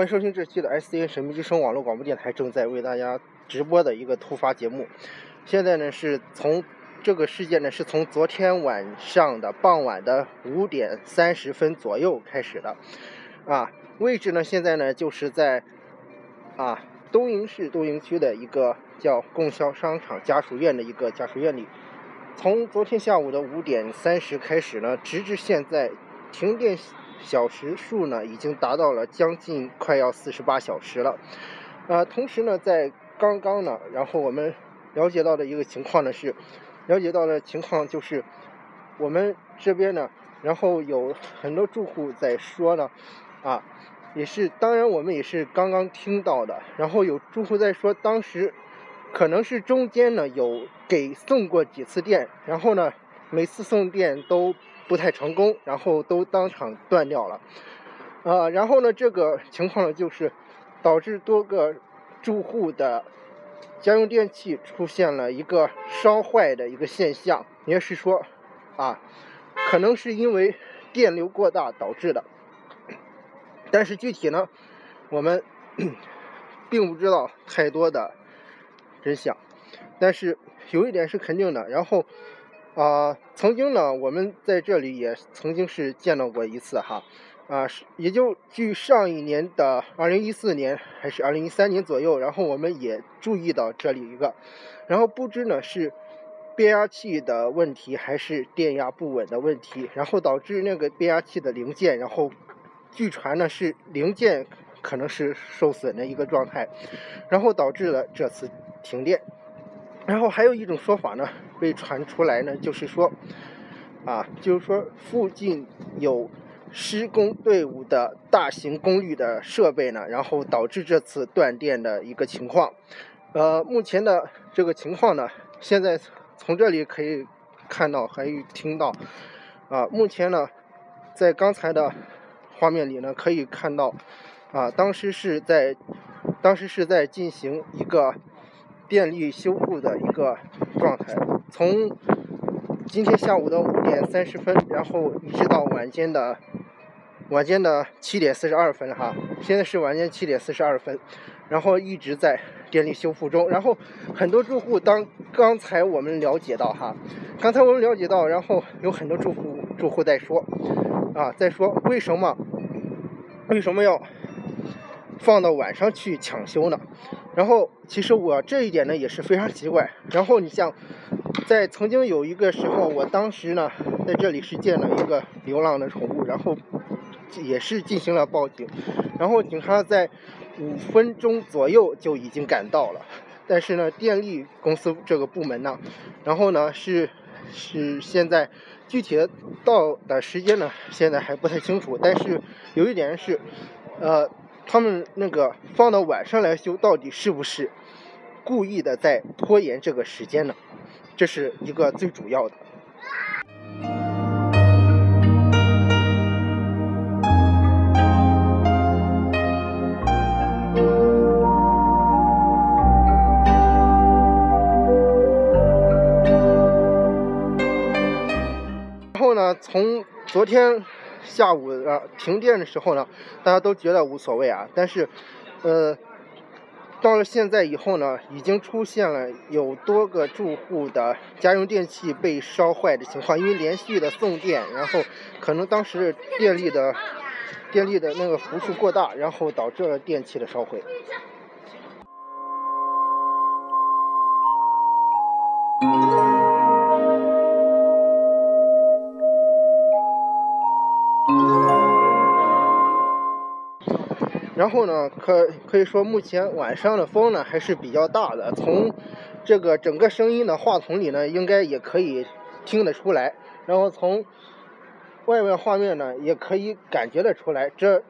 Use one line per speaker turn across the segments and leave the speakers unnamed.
欢迎收听这期的 S C N 神秘之声网络广播电台正在为大家直播的一个突发节目。现在呢是从这个事件呢是从昨天晚上的傍晚的五点三十分左右开始的，啊，位置呢现在呢就是在啊东营市东营区的一个叫供销商场家属院的一个家属院里。从昨天下午的五点三十开始呢，直至现在停电。小时数呢，已经达到了将近快要四十八小时了。呃，同时呢，在刚刚呢，然后我们了解到的一个情况呢是，了解到的情况就是我们这边呢，然后有很多住户在说呢，啊，也是，当然我们也是刚刚听到的。然后有住户在说，当时可能是中间呢有给送过几次电，然后呢，每次送电都。不太成功，然后都当场断掉了，呃，然后呢，这个情况呢，就是导致多个住户的家用电器出现了一个烧坏的一个现象，也是说，啊，可能是因为电流过大导致的，但是具体呢，我们 并不知道太多的真相，但是有一点是肯定的，然后。啊，曾经呢，我们在这里也曾经是见到过一次哈，啊，也就距上一年的二零一四年还是二零一三年左右，然后我们也注意到这里一个，然后不知呢是变压器的问题还是电压不稳的问题，然后导致那个变压器的零件，然后据传呢是零件可能是受损的一个状态，然后导致了这次停电。然后还有一种说法呢，被传出来呢，就是说，啊，就是说附近有施工队伍的大型功率的设备呢，然后导致这次断电的一个情况。呃，目前的这个情况呢，现在从这里可以看到，还有听到，啊，目前呢，在刚才的画面里呢，可以看到，啊，当时是在，当时是在进行一个。电力修复的一个状态，从今天下午的五点三十分，然后一直到晚间的晚间的七点四十二分哈，现在是晚间七点四十二分，然后一直在电力修复中。然后很多住户当刚才我们了解到哈，刚才我们了解到，然后有很多住户住户在说啊，在说为什么为什么要放到晚上去抢修呢？然后，其实我这一点呢也是非常奇怪。然后你像，在曾经有一个时候，我当时呢在这里是见了一个流浪的宠物，然后也是进行了报警。然后警察在五分钟左右就已经赶到了。但是呢，电力公司这个部门呢，然后呢是是现在具体的到的时间呢，现在还不太清楚。但是有一点是，呃。他们那个放到晚上来修，到底是不是故意的在拖延这个时间呢？这是一个最主要的。然后呢，从昨天。下午啊，停电的时候呢，大家都觉得无所谓啊。但是，呃，到了现在以后呢，已经出现了有多个住户的家用电器被烧坏的情况，因为连续的送电，然后可能当时电力的电力的那个伏数过大，然后导致了电器的烧毁。然后呢，可可以说目前晚上的风呢还是比较大的，从这个整个声音的话筒里呢，应该也可以听得出来。然后从外面画面呢，也可以感觉得出来，这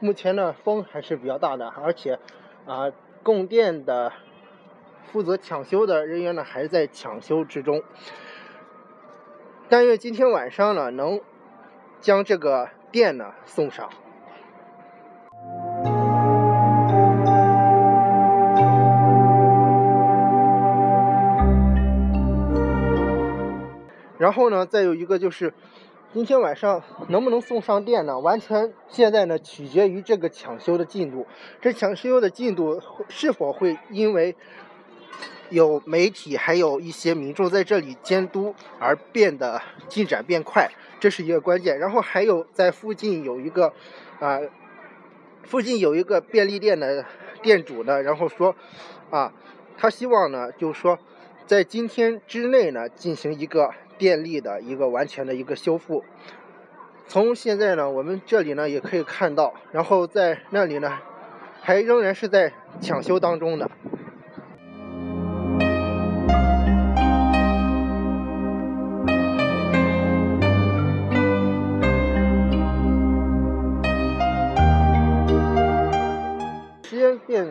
目前呢风还是比较大的，而且啊，供电的负责抢修的人员呢还在抢修之中。但愿今天晚上呢能将这个电呢送上。然后呢，再有一个就是，今天晚上能不能送上电呢？完全现在呢取决于这个抢修的进度。这抢修的进度是否会因为有媒体还有一些民众在这里监督而变得进展变快，这是一个关键。然后还有在附近有一个啊，附近有一个便利店的店主呢，然后说啊，他希望呢，就是说在今天之内呢进行一个。电力的一个完全的一个修复，从现在呢，我们这里呢也可以看到，然后在那里呢，还仍然是在抢修当中的。时间变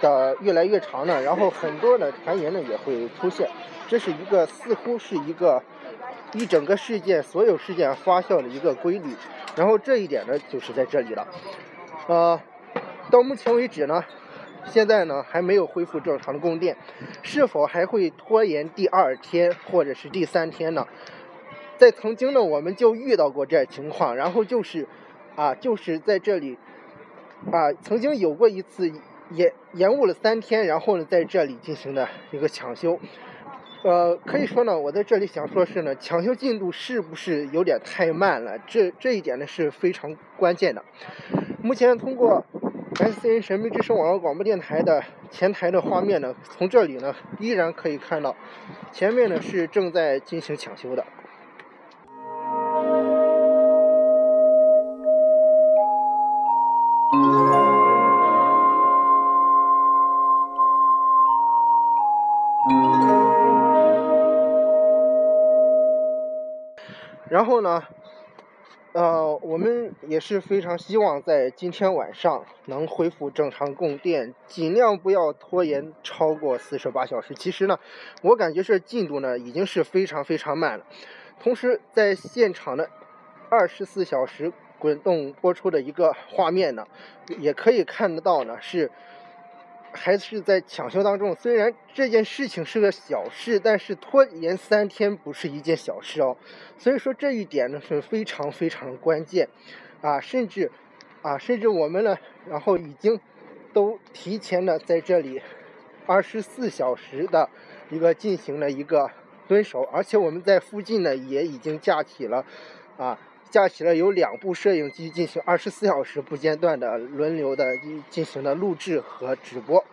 得越来越长呢，然后很多的传言呢也会出现，这是一个似乎是一个。一整个事件，所有事件发酵的一个规律，然后这一点呢，就是在这里了。呃，到目前为止呢，现在呢还没有恢复正常的供电，是否还会拖延第二天或者是第三天呢？在曾经呢，我们就遇到过这情况，然后就是啊，就是在这里啊，曾经有过一次延延误了三天，然后呢在这里进行的一个抢修。呃，可以说呢，我在这里想说是呢，抢修进度是不是有点太慢了？这这一点呢是非常关键的。目前通过 S C N 神秘之声网络广播电台的前台的画面呢，从这里呢依然可以看到，前面呢是正在进行抢修的。呢，呃，我们也是非常希望在今天晚上能恢复正常供电，尽量不要拖延超过四十八小时。其实呢，我感觉这进度呢已经是非常非常慢了。同时，在现场的二十四小时滚动播出的一个画面呢，也可以看得到呢是。还是在抢修当中，虽然这件事情是个小事，但是拖延三天不是一件小事哦。所以说这一点呢是非常非常关键，啊，甚至啊，甚至我们呢，然后已经都提前的在这里二十四小时的一个进行了一个蹲守，而且我们在附近呢也已经架起了啊。架起了有两部摄影机进行二十四小时不间断的轮流的进行的录制和直播。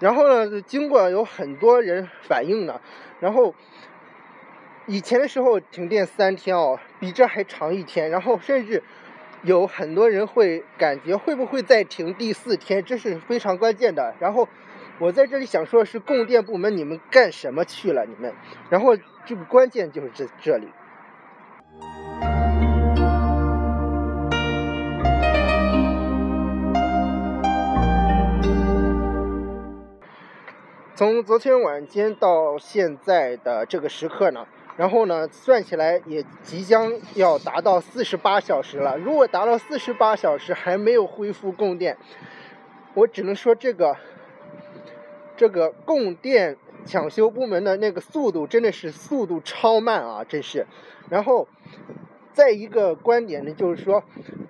然后呢，经过有很多人反映呢，然后以前的时候停电三天哦，比这还长一天，然后甚至。有很多人会感觉会不会再停第四天，这是非常关键的。然后我在这里想说的是，供电部门你们干什么去了？你们，然后这个关键就是这这里。从昨天晚间到现在的这个时刻呢？然后呢，算起来也即将要达到四十八小时了。如果达到四十八小时还没有恢复供电，我只能说这个这个供电抢修部门的那个速度真的是速度超慢啊，真是。然后再一个观点呢，就是说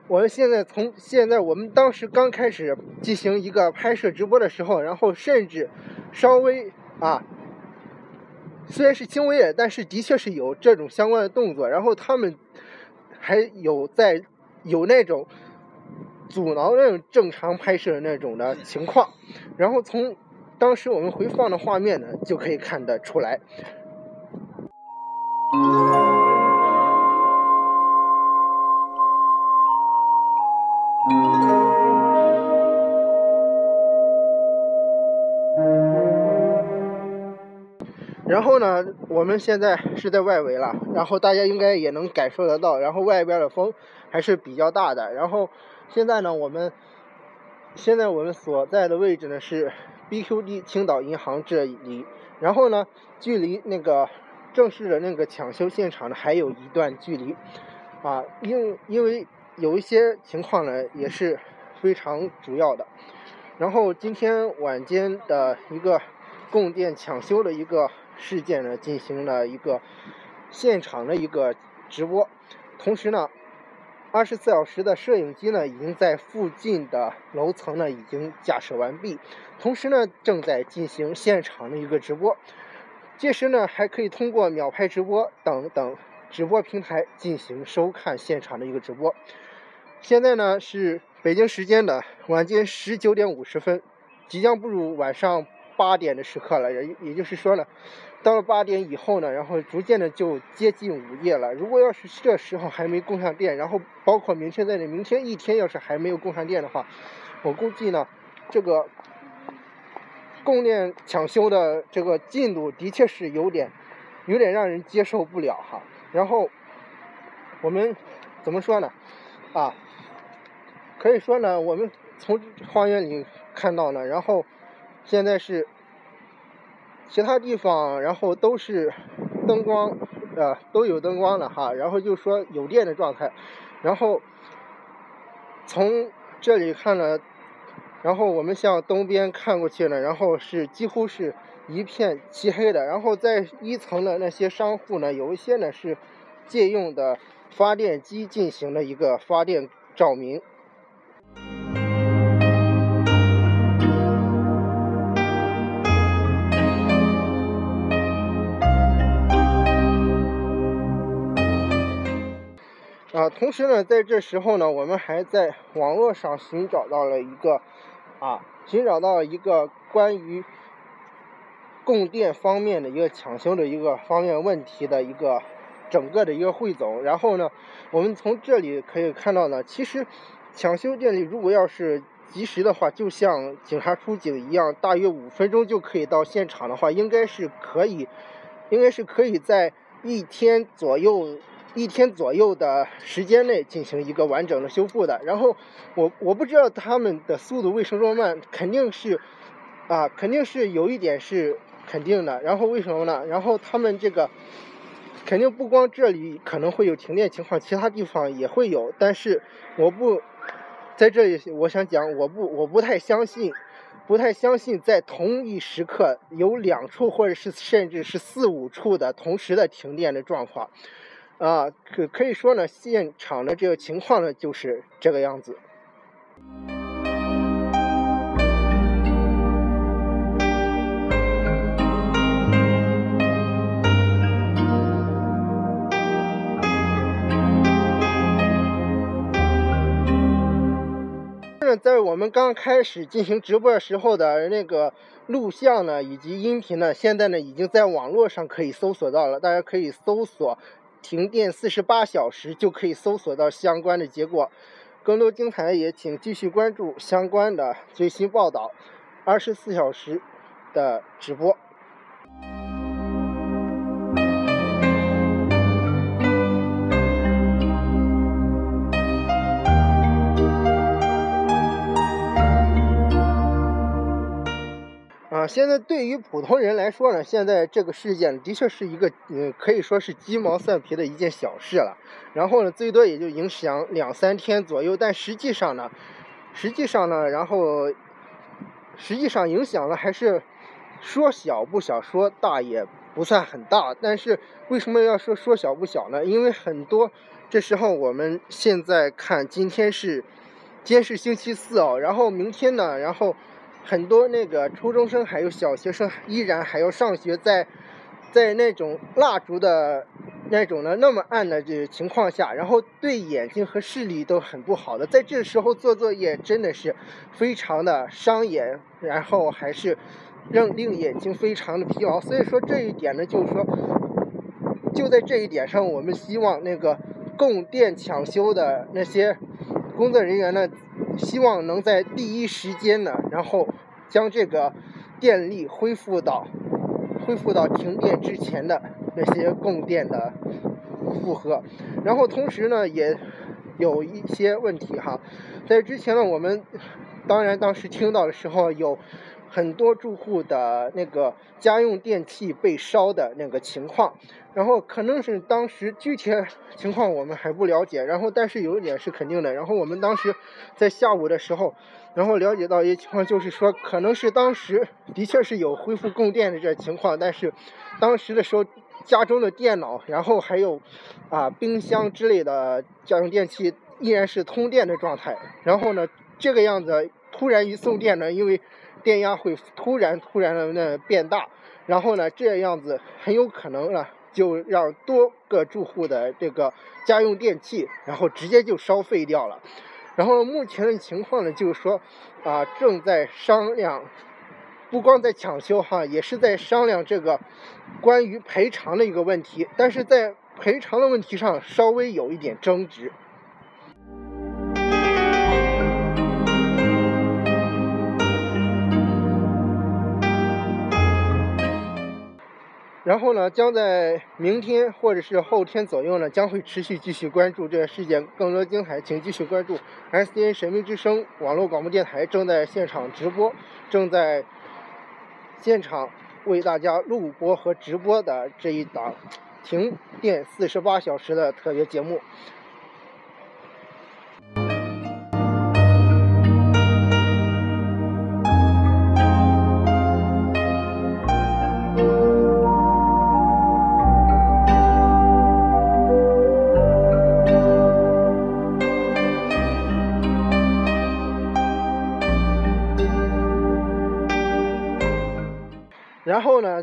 我们现在从现在我们当时刚开始进行一个拍摄直播的时候，然后甚至稍微啊。虽然是轻微的，但是的确是有这种相关的动作。然后他们还有在有那种阻挠那种正常拍摄的那种的情况。然后从当时我们回放的画面呢，就可以看得出来。呢，我们现在是在外围了，然后大家应该也能感受得到，然后外边的风还是比较大的。然后现在呢，我们现在我们所在的位置呢是 BQD 青岛银行这里，然后呢，距离那个正式的那个抢修现场呢还有一段距离啊，因因为有一些情况呢也是非常主要的。然后今天晚间的一个供电抢修的一个事件呢，进行了一个现场的一个直播。同时呢，二十四小时的摄影机呢，已经在附近的楼层呢已经架设完毕。同时呢，正在进行现场的一个直播。届时呢，还可以通过秒拍直播等等直播平台进行收看现场的一个直播。现在呢是北京时间的晚间十九点五十分，即将步入晚上八点的时刻了。也也就是说呢，到了八点以后呢，然后逐渐的就接近午夜了。如果要是这时候还没供上电，然后包括明天在内，明天一天要是还没有供上电的话，我估计呢，这个。供电抢修的这个进度的确是有点，有点让人接受不了哈。然后我们怎么说呢？啊，可以说呢，我们从花园里看到呢，然后现在是其他地方，然后都是灯光，呃，都有灯光了哈。然后就说有电的状态。然后从这里看了。然后我们向东边看过去呢，然后是几乎是一片漆黑的。然后在一层的那些商户呢，有一些呢是借用的发电机进行了一个发电照明。啊，同时呢，在这时候呢，我们还在网络上寻找到了一个。啊，寻找到了一个关于供电方面的一个抢修的一个方面问题的一个整个的一个汇总。然后呢，我们从这里可以看到呢，其实抢修电力如果要是及时的话，就像警察出警一样，大约五分钟就可以到现场的话，应该是可以，应该是可以在一天左右。一天左右的时间内进行一个完整的修复的，然后我我不知道他们的速度为什么这么慢，肯定是啊，肯定是有一点是肯定的。然后为什么呢？然后他们这个肯定不光这里可能会有停电情况，其他地方也会有。但是我不在这里，我想讲，我不我不太相信，不太相信在同一时刻有两处或者是甚至是四五处的同时的停电的状况。啊，可可以说呢，现场的这个情况呢，就是这个样子。在我们刚开始进行直播的时候的那个录像呢，以及音频呢，现在呢已经在网络上可以搜索到了，大家可以搜索。停电四十八小时就可以搜索到相关的结果，更多精彩也请继续关注相关的最新报道，二十四小时的直播。啊，现在对于普通人来说呢，现在这个事件的确是一个，嗯，可以说是鸡毛蒜皮的一件小事了。然后呢，最多也就影响两三天左右，但实际上呢，实际上呢，然后实际上影响了还是说小不小，说大也不算很大。但是为什么要说说小不小呢？因为很多这时候我们现在看，今天是今天是星期四哦，然后明天呢，然后。很多那个初中生还有小学生依然还要上学，在在那种蜡烛的那种的那么暗的这情况下，然后对眼睛和视力都很不好的，在这时候做作业真的是非常的伤眼，然后还是让令眼睛非常的疲劳。所以说这一点呢，就是说就在这一点上，我们希望那个供电抢修的那些工作人员呢。希望能在第一时间呢，然后将这个电力恢复到恢复到停电之前的那些供电的负荷。然后同时呢，也有一些问题哈，在之前呢，我们当然当时听到的时候有。很多住户的那个家用电器被烧的那个情况，然后可能是当时具体情况我们还不了解，然后但是有一点是肯定的，然后我们当时在下午的时候，然后了解到一些情况，就是说可能是当时的确是有恢复供电的这情况，但是当时的时候家中的电脑，然后还有啊冰箱之类的家用电器依然是通电的状态，然后呢这个样子突然一送电呢，因为电压会突然突然的那变大，然后呢，这样子很有可能呢，就让多个住户的这个家用电器，然后直接就烧废掉了。然后目前的情况呢，就是说啊，正在商量，不光在抢修哈，也是在商量这个关于赔偿的一个问题，但是在赔偿的问题上稍微有一点争执。然后呢，将在明天或者是后天左右呢，将会持续继续关注这个事件，更多精彩，请继续关注 S N 神秘之声网络广播电台正在现场直播，正在现场为大家录播和直播的这一档停电四十八小时的特别节目。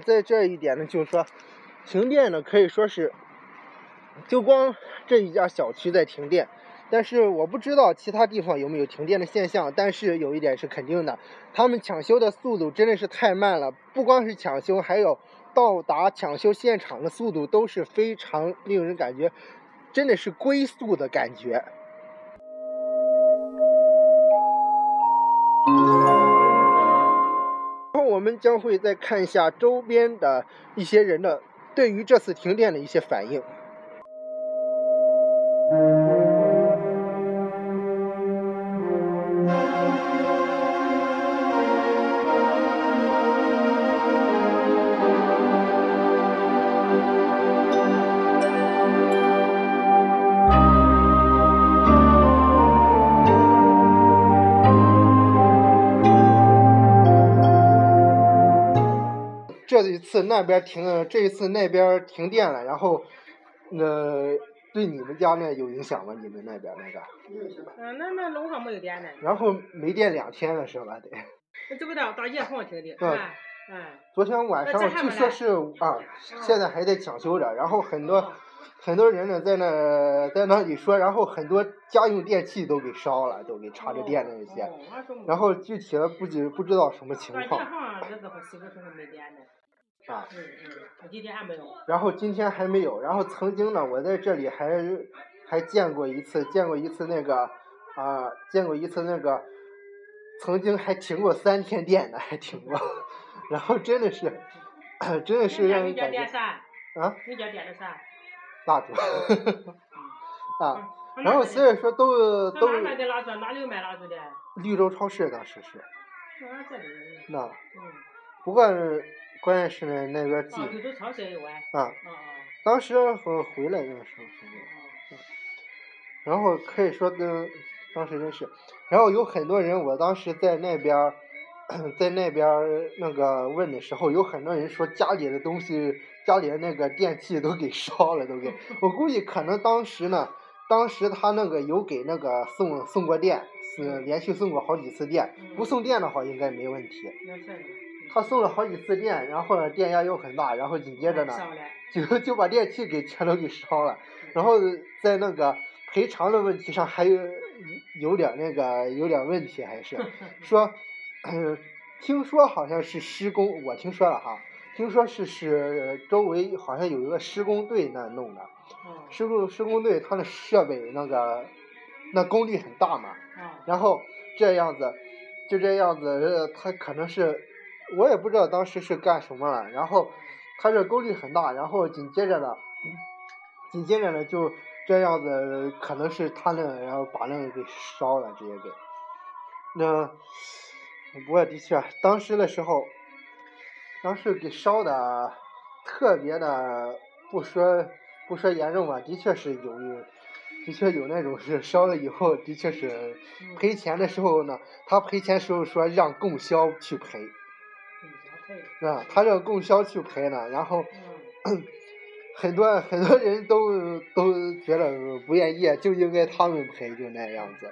在这一点呢，就是说，停电呢可以说是，就光这一家小区在停电，但是我不知道其他地方有没有停电的现象。但是有一点是肯定的，他们抢修的速度真的是太慢了，不光是抢修，还有到达抢修现场的速度都是非常令人感觉，真的是龟速的感觉。我们将会再看一下周边的一些人的对于这次停电的一些反应。次那边停，这一次那边停电了，然后，呃对你们家那有影响吗？你们那边那个？
嗯，那那楼上没有电呢。
然后没电两天了是吧？得。
我知不道，到夜房停的。嗯。嗯。
昨天晚上据说是啊，现在还在抢修着，然后很多很多人呢在那在那里说，然后很多家用电器都给烧了，都给插着电的那些。然后具体的不知不知道什么情况。
嗯，他今天还没有。
然后今天还没有，然后曾经呢，我在这里还还见过一次，见过一次那个啊，见过一次那个，曾经还停过三天电的，还停过，然后真的是，真的是让人感觉
啊。你家点的啥？
蜡烛。啊，然后所以说都都。
哪买的蜡烛？哪里有卖蜡烛的？
绿洲超市当时是。
那。
嗯。不过。关键是呢，那边
寄。
啊。当时和回来那个时候。然后可以说跟当时真是，然后有很多人，我当时在那边，在那边那个问的时候，有很多人说家里的东西，家里的那个电器都给烧了，都给。我估计可能当时呢，当时他那个有给那个送送过电，是连续送过好几次电，不送电的话应该没问题。他送了好几次电，然后呢，电压又很大，然后紧接着呢，就 就把电器给全都给烧了。然后在那个赔偿的问题上还有有点那个有点问题，还是 说，听说好像是施工，我听说了哈，听说是是周围好像有一个施工队那弄的，施工施工队他的设备那个那功率很大嘛，然后这样子就这样子，他可能是。我也不知道当时是干什么了，然后他这功率很大，然后紧接着呢，紧接着呢就这样子，可能是他那，然后把那个给烧了，直接给。那不过的确，当时的时候，当时给烧的特别的，不说不说严重吧，的确是有，的确有那种是烧了以后，的确是赔钱的时候呢，他赔钱时候说让供销去赔，是吧？他让供销去赔呢，然后。很多 很多人都都觉得不愿意，就应该他们赔，就那样子。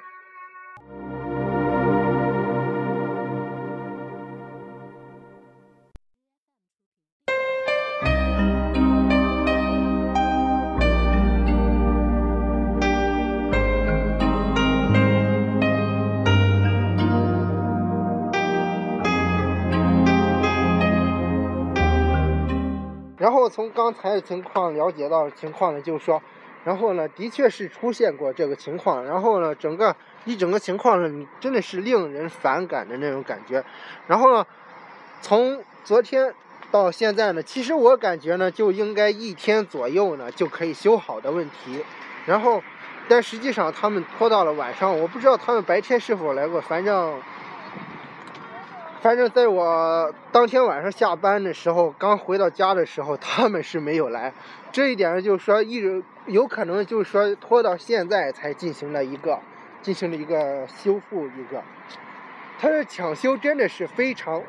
后从刚才的情况了解到情况呢，就是说，然后呢，的确是出现过这个情况。然后呢，整个一整个情况呢，真的是令人反感的那种感觉。然后呢，从昨天到现在呢，其实我感觉呢，就应该一天左右呢就可以修好的问题。然后，但实际上他们拖到了晚上，我不知道他们白天是否来过，反正。反正在我当天晚上下班的时候，刚回到家的时候，他们是没有来。这一点就是说，一直有可能就是说拖到现在才进行了一个进行了一个修复一个。他的抢修真的是非常，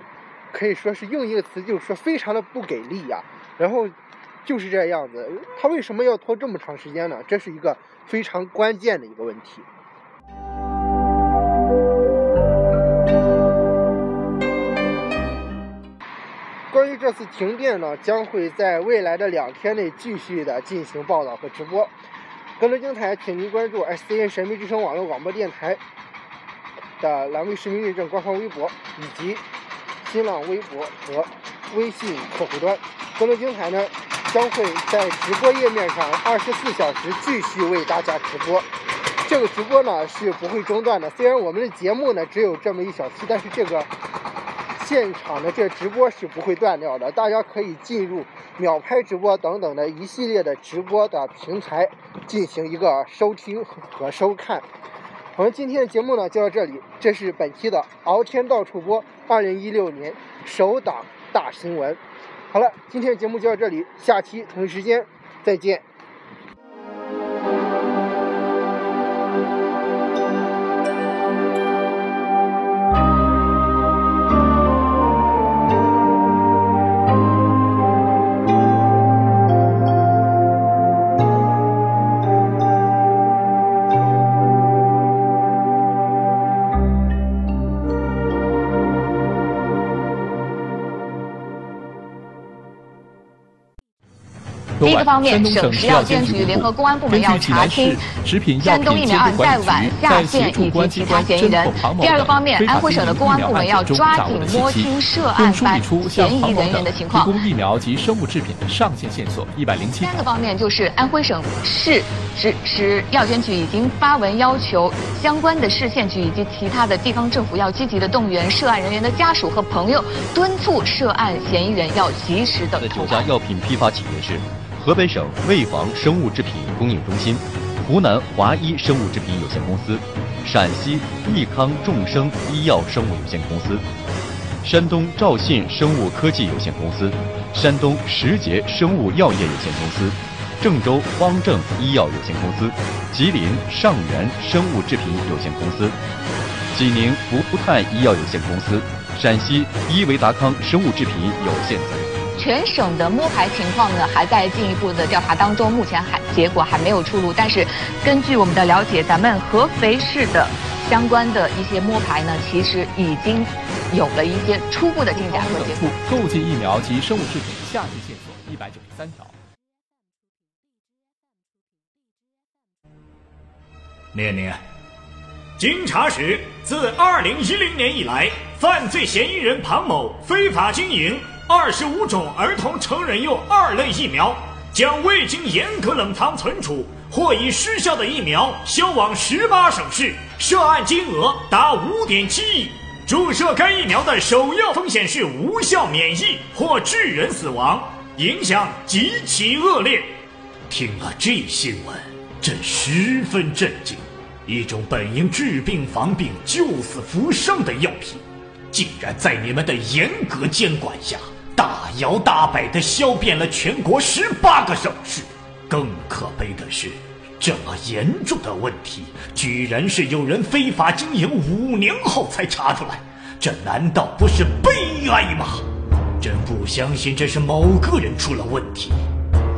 可以说是用一个词就是说非常的不给力呀。然后就是这样子，他为什么要拖这么长时间呢？这是一个非常关键的一个问题。这次停电呢，将会在未来的两天内继续的进行报道和直播。更多精彩，请您关注 SCN 神秘之声网络广播电台的蓝卫实名认证官方微博以及新浪微博和微信客户端。更多精彩呢，将会在直播页面上二十四小时继续为大家直播。这个直播呢是不会中断的。虽然我们的节目呢只有这么一小期，但是这个。现场的这直播是不会断掉的，大家可以进入秒拍直播等等的一系列的直播的平台进行一个收听和收看。我们今天的节目呢就到这里，这是本期的敖天到处播二零一六年首档大新闻。好了，今天的节目就到这里，下期同一时间再见。
第一个方面，省食药监局联合公安部门要查清山东疫苗案在晚下线以及其他嫌疑人。第二个方面，安徽省的公安部门要抓紧摸清涉案犯嫌疑人员的情况。
提供疫苗及生物制品的上线线索一百零七。
三个方面就是安徽省市食食药监局已经发文要求相关的市县局以及其他的地方政府要积极的动员涉案人员的家属和朋友，敦促涉案嫌疑人要及时的。
九家药品批发企业是。河北省卫防生物制品供应中心、湖南华医生物制品有限公司、陕西益康众生医药生物有限公司、山东兆信生物科技有限公司、山东时捷生物药业有限公司、郑州方正医药有限公司、吉林上元生物制品有限公司、济宁福泰医药有限公司、陕西伊维达康生物制品有限责任。
全省的摸排情况呢，还在进一步的调查当中，目前还结果还没有出炉。但是根据我们的了解，咱们合肥市的相关的一些摸排呢，其实已经有了一些初步的进展。和结果。
购进疫苗及生物制品下级线索一百九十三条。
念念，经查实，自二零一零年以来，犯罪嫌疑人庞某非法经营。二十五种儿童成人用二类疫苗，将未经严格冷藏存储或已失效的疫苗销往十八省市，涉案金额达五点七亿。注射该疫苗的首要风险是无效免疫或致人死亡，影响极其恶劣。听了这新闻，朕十分震惊。一种本应治病防病、救死扶伤的药品，竟然在你们的严格监管下，大摇大摆地销遍了全国十八个省市。更可悲的是，这么严重的问题，居然是有人非法经营五年后才查出来，这难道不是悲哀吗？真不相信这是某个人出了问题，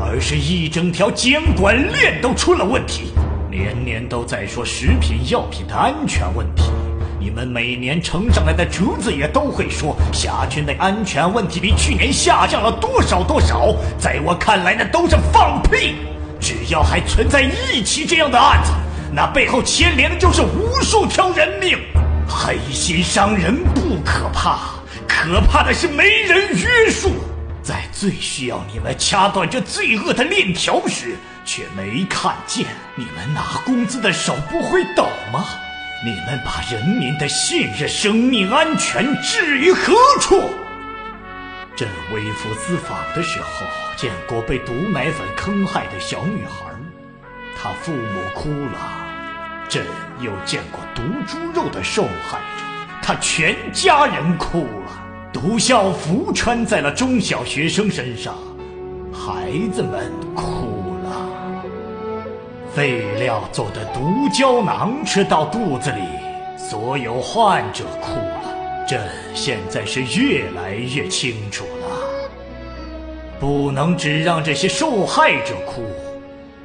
而是一整条监管链都出了问题。年年都在说食品药品的安全问题，你们每年呈上来的折子也都会说辖区内安全问题比去年下降了多少多少。在我看来，那都是放屁。只要还存在一起这样的案子，那背后牵连的就是无数条人命。黑心商人不可怕。可怕的是没人约束，在最需要你们掐断这罪恶的链条时，却没看见你们拿工资的手不会抖吗？你们把人民的信任、生命安全置于何处？朕微服私访的时候，见过被毒奶粉坑害的小女孩，她父母哭了；朕又见过毒猪肉的受害者。他全家人哭了，毒校服穿在了中小学生身上，孩子们哭了。废料做的毒胶囊吃到肚子里，所有患者哭了。朕现在是越来越清楚了，不能只让这些受害者哭，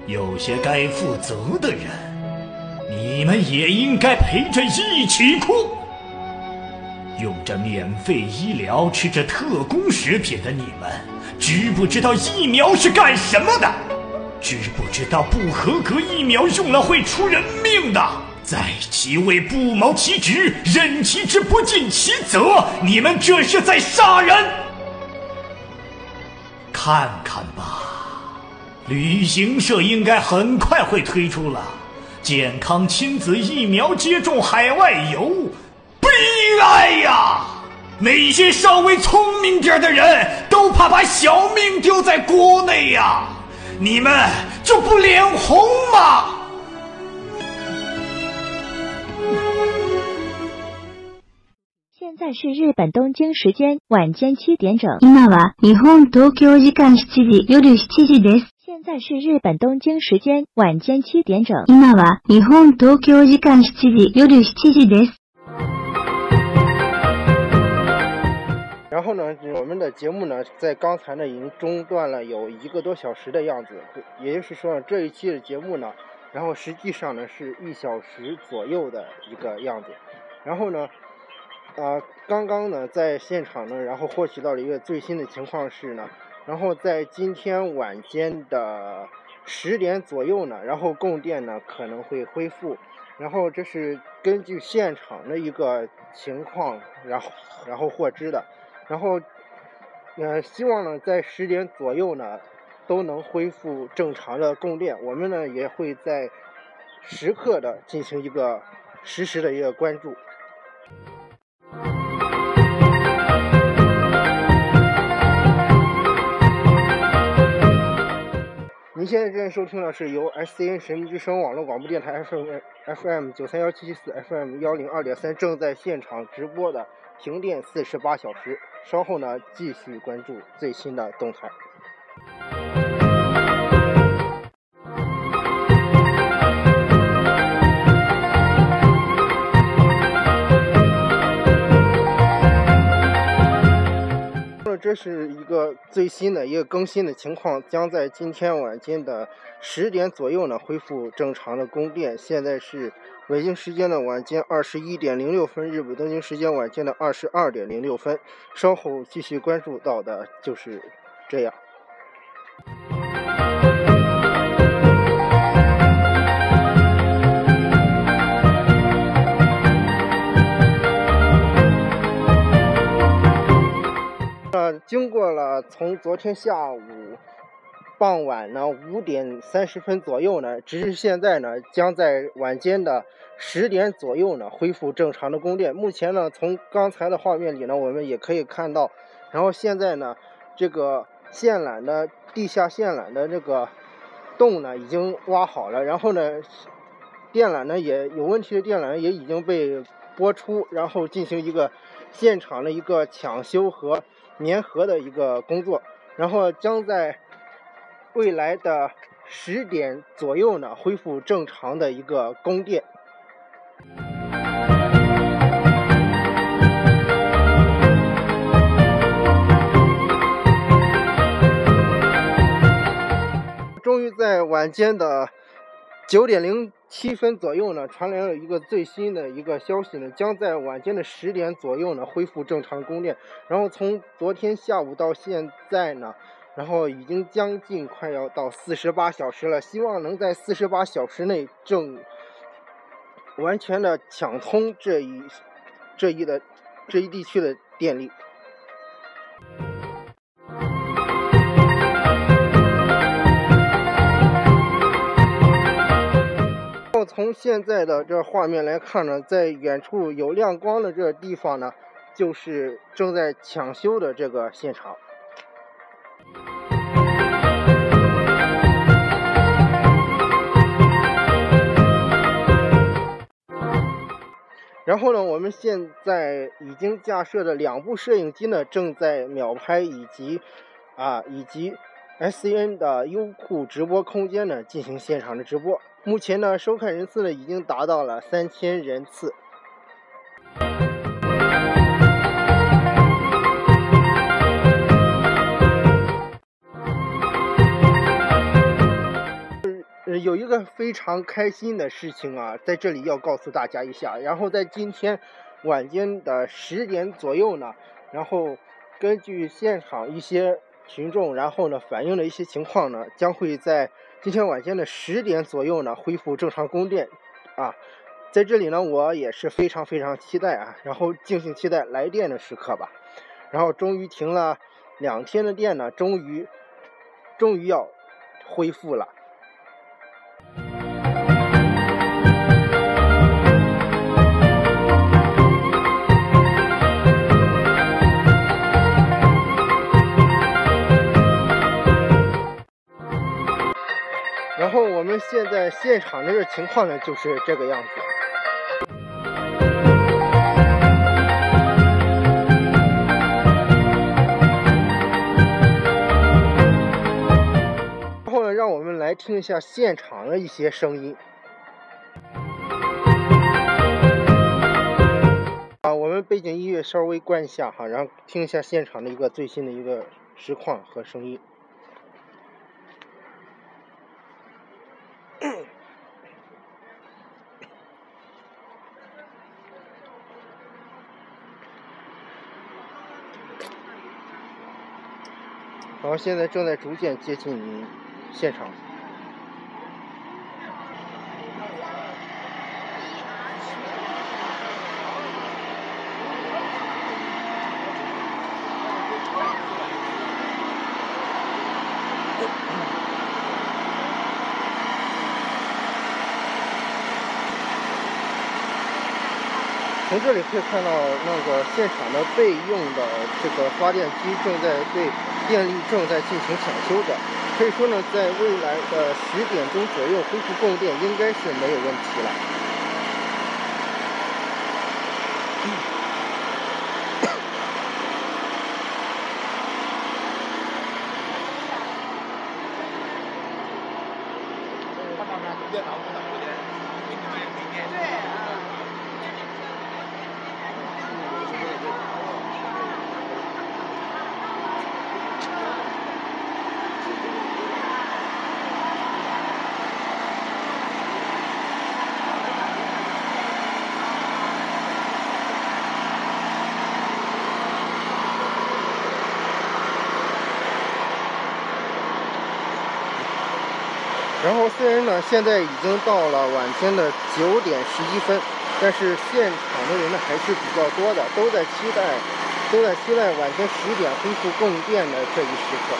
有些该负责的人，你们也应该陪着一起哭。用着免费医疗、吃着特供食品的你们，知不知道疫苗是干什么的？知不知道不合格疫苗用了会出人命的？在其位不谋其职，任其职不尽其责，你们这是在杀人！看看吧，旅行社应该很快会推出了健康亲子疫苗接种海外游。悲哀呀！那些稍微聪明点的人都怕把小命丢在国内呀！你们就不脸红吗？
现在是日本东京时间晚间七点整。
今は日本東京時間七時夜七時です。
现在是日本东京时间晚间七点整。
今は日本東京時間七時夜七時です。
然后呢，我们的节目呢，在刚才呢已经中断了有一个多小时的样子，也就是说呢这一期的节目呢，然后实际上呢是一小时左右的一个样子。然后呢，啊，刚刚呢在现场呢，然后获取到了一个最新的情况是呢，然后在今天晚间的十点左右呢，然后供电呢可能会恢复。然后这是根据现场的一个情况，然后然后获知的。然后，呃，希望呢，在十点左右呢，都能恢复正常的供电。我们呢，也会在时刻的进行一个实时的一个关注。您现在正在收听的是由 SCN 神秘之声网络广播电台 FM FM 九三幺七七四 FM 幺零二点三正在现场直播的停电四十八小时。稍后呢，继续关注最新的动态。这是一个最新的一个更新的情况，将在今天晚间的十点左右呢恢复正常的供电。现在是。北京时间的晚间二十一点零六分，日本东京时间晚间的二十二点零六分。稍后继续关注到的就是这样。经过了从昨天下午。傍晚呢，五点三十分左右呢，直至现在呢，将在晚间的十点左右呢恢复正常的供电。目前呢，从刚才的画面里呢，我们也可以看到，然后现在呢，这个线缆的地下线缆的这个洞呢已经挖好了，然后呢，电缆呢也有问题的电缆也已经被拨出，然后进行一个现场的一个抢修和粘合的一个工作，然后将在未来的十点左右呢恢复正常的一个供电。终于在晚间的九点零七分左右呢，传来了一个最新的一个消息呢，将在晚间的十点左右呢恢复正常供电。然后从昨天下午到现在呢，然后已经将近快要到四十八小时了，希望能在四十八小时内正完全的抢通这一这一的这一地区的电力。从现在的这画面来看呢，在远处有亮光的这地方呢，就是正在抢修的这个现场。然后呢，我们现在已经架设的两部摄影机呢，正在秒拍以及啊以及 S C N 的优酷直播空间呢进行现场的直播。目前呢，收看人次呢已经达到了三千人次。有一个非常开心的事情啊，在这里要告诉大家一下。然后在今天晚间的十点左右呢，然后根据现场一些群众，然后呢反映的一些情况呢，将会在。今天晚间的十点左右呢，恢复正常供电，啊，在这里呢，我也是非常非常期待啊，然后敬请期待来电的时刻吧。然后终于停了两天的电呢，终于，终于要恢复了。然后我们现在现场的这情况呢，就是这个样子。然后呢，让我们来听一下现场的一些声音。啊，我们背景音乐稍微关一下哈，然后听一下现场的一个最新的一个实况和声音。我，现在正在逐渐接近现场。从这里可以看到，那个现场的备用的这个发电机正在对。电力正在进行抢修着，可以说呢，在未来的十点钟左右恢复供电，应该是没有问题了。虽然呢，现在已经到了晚间的九点十一分，但是现场的人呢还是比较多的，都在期待，都在期待晚间十点恢复供电的这一时刻。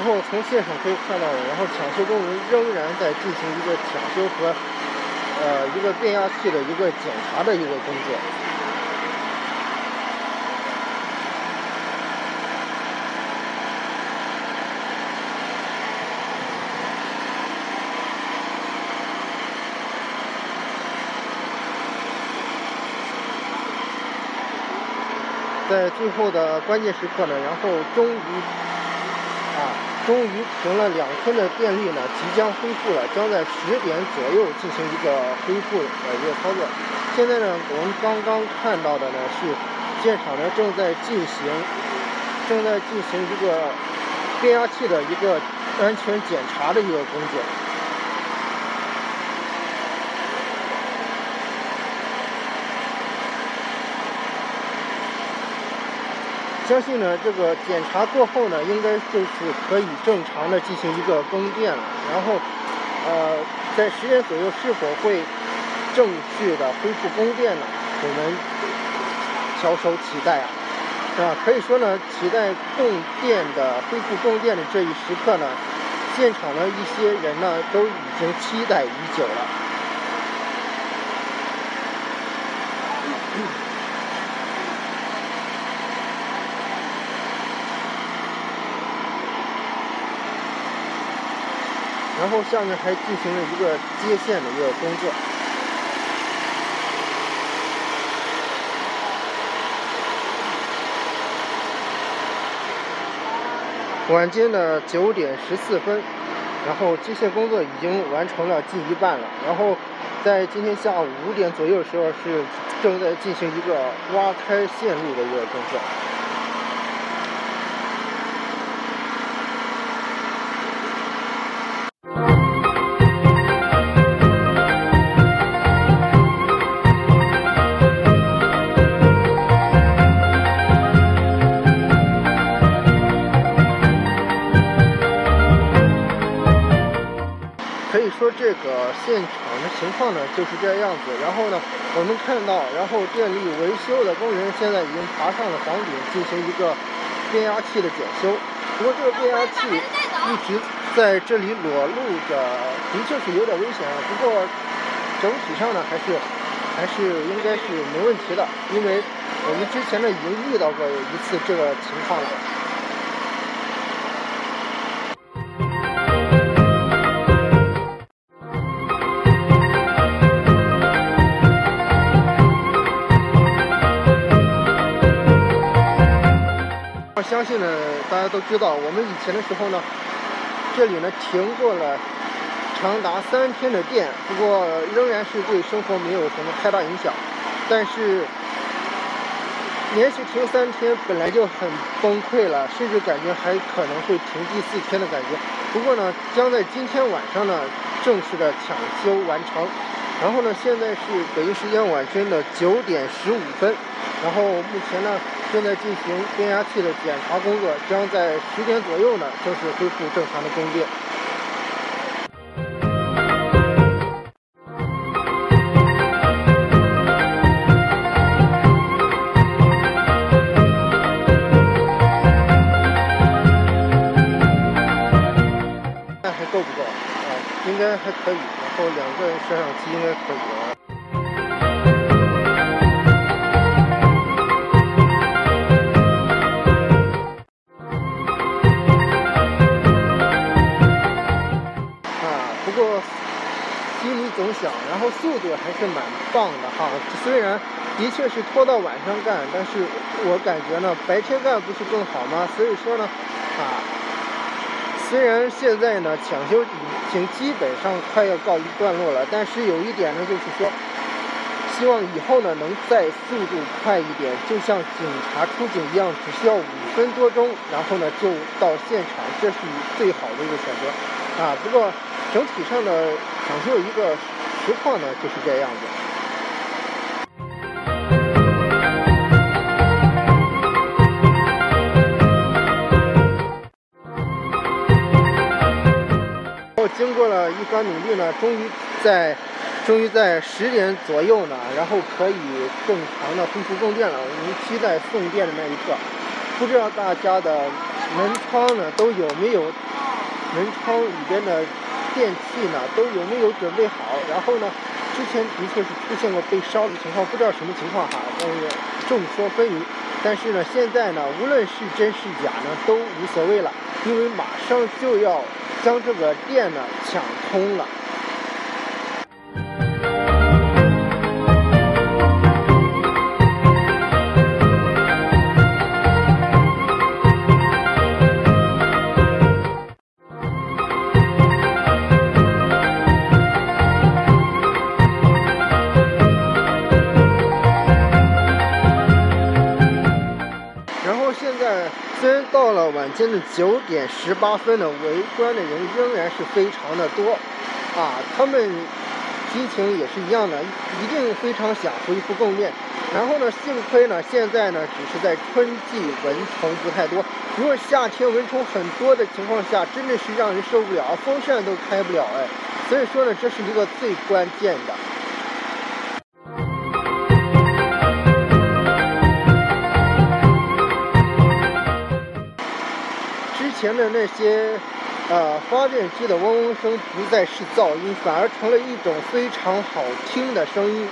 然后从现场可以看到，然后抢修工人仍然在进行一个抢修和呃一个变压器的一个检查的一个工作。在最后的关键时刻呢，然后终于，终于停了两天的电力呢，即将恢复了，将在十点左右进行一个恢复的一个操作。现在呢，我们刚刚看到的呢是现场呢正在进行正在进行一个变压器的一个安全检查的一个工作。相信呢，这个检查过后呢，应该就是可以正常的进行一个供电了。然后，呃，在十点左右是否会正式的恢复供电呢？我们翘首期待啊！啊，可以说呢，期待供电的恢复供电的这一时刻呢，现场的一些人呢都已经期待已久了。然后下面还进行了一个接线的一个工作。晚间的九点十四分，然后接线工作已经完成了近一半了。然后在今天下午五点左右的时候，是正在进行一个挖开线路的一个工作。这个现场的情况呢就是这样子。然后呢，我们看到，然后电力维修的工人现在已经爬上了房顶进行一个变压器的检修。不过这个变压器一直在这里裸露着，的确是有点危险啊。不过整体上呢还是还是应该是没问题的，因为我们之前呢已经遇到过一次这个情况了。相信呢，大家都知道，我们以前的时候呢，这里呢停过了长达三天的电，不过仍然是对生活没有什么太大影响。但是连续停三天本来就很崩溃了，甚至感觉还可能会停第四天的感觉。不过呢，将在今天晚上呢正式的抢修完成。然后呢，现在是北京时间晚间的九点十五分，然后目前呢。正在进行变压器的检查工作，将在十点左右呢正式恢复正常的供电。那还够不够？啊，应该还可以。然后两个摄像机应该可以了。度还是蛮棒的哈，虽然的确是拖到晚上干，但是我感觉呢，白天干不是更好吗？所以说呢，啊，虽然现在呢抢修已经基本上快要告一段落了，但是有一点呢，就是说，希望以后呢能再速度快一点，就像警察出警一样，只需要五分多钟，然后呢就到现场，这是最好的一个选择啊。不过整体上的抢修一个。实况呢就是这样子。然后经过了一番努力呢，终于在终于在十点左右呢，然后可以正常的恢复供电了。我们期待送电的那一刻，不知道大家的门窗呢都有没有门窗里边的电器呢都有没有准备好？然后呢，之前的确是出现过被烧的情况，不知道什么情况哈，但是众说纷纭。但是呢，现在呢，无论是真是假呢，都无所谓了，因为马上就要将这个电呢抢通了。晚间的九点十八分呢，围观的人仍然是非常的多，啊，他们激情也是一样的，一定非常想恢复供电。然后呢，幸亏呢，现在呢只是在春季蚊虫不太多，如果夏天蚊虫很多的情况下，真的是让人受不了，风扇都开不了哎。所以说呢，这是一个最关键的。前的那些，呃，发电机的嗡嗡声不再是噪音，反而成了一种非常好听的声音，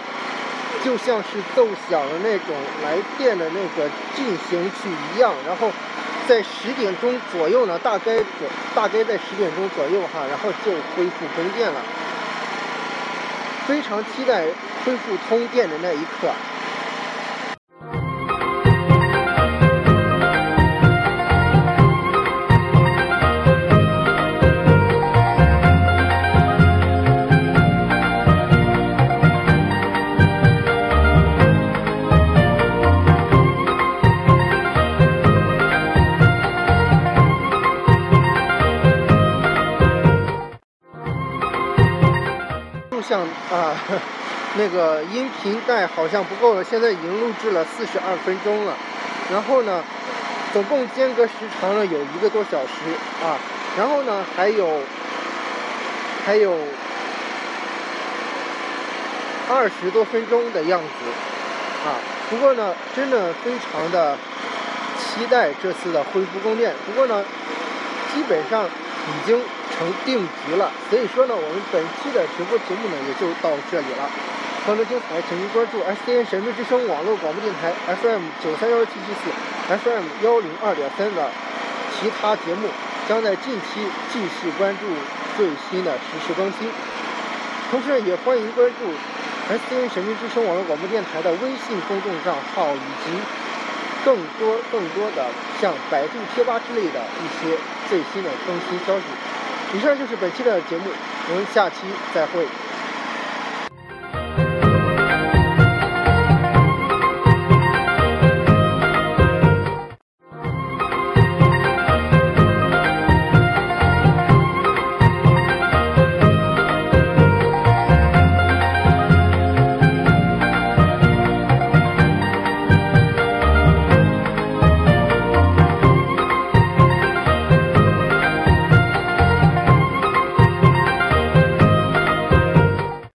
就像是奏响了那种来电的那个进行曲一样。然后在十点钟左右呢，大概左大概在十点钟左右哈，然后就恢复供电了。非常期待恢复通电的那一刻。像啊，那个音频带好像不够了，现在已经录制了四十二分钟了。然后呢，总共间隔时长了有一个多小时啊。然后呢，还有还有二十多分钟的样子啊。不过呢，真的非常的期待这次的恢复供电。不过呢，基本上已经。成定局了，所以说呢，我们本期的直播节目呢也就到这里了。更多精彩，请您关注 S D N 神秘之声网络广播电台 F M 九三幺七七四 F M 幺零二点三的其他节目，将在近期继续关注最新的实时更新。同时也欢迎关注 S D N 神秘之声网络广播电台的微信公众账号，以及更多更多的像百度贴吧之类的一些最新的更新消息。以上就是本期的节目，我们下期再会。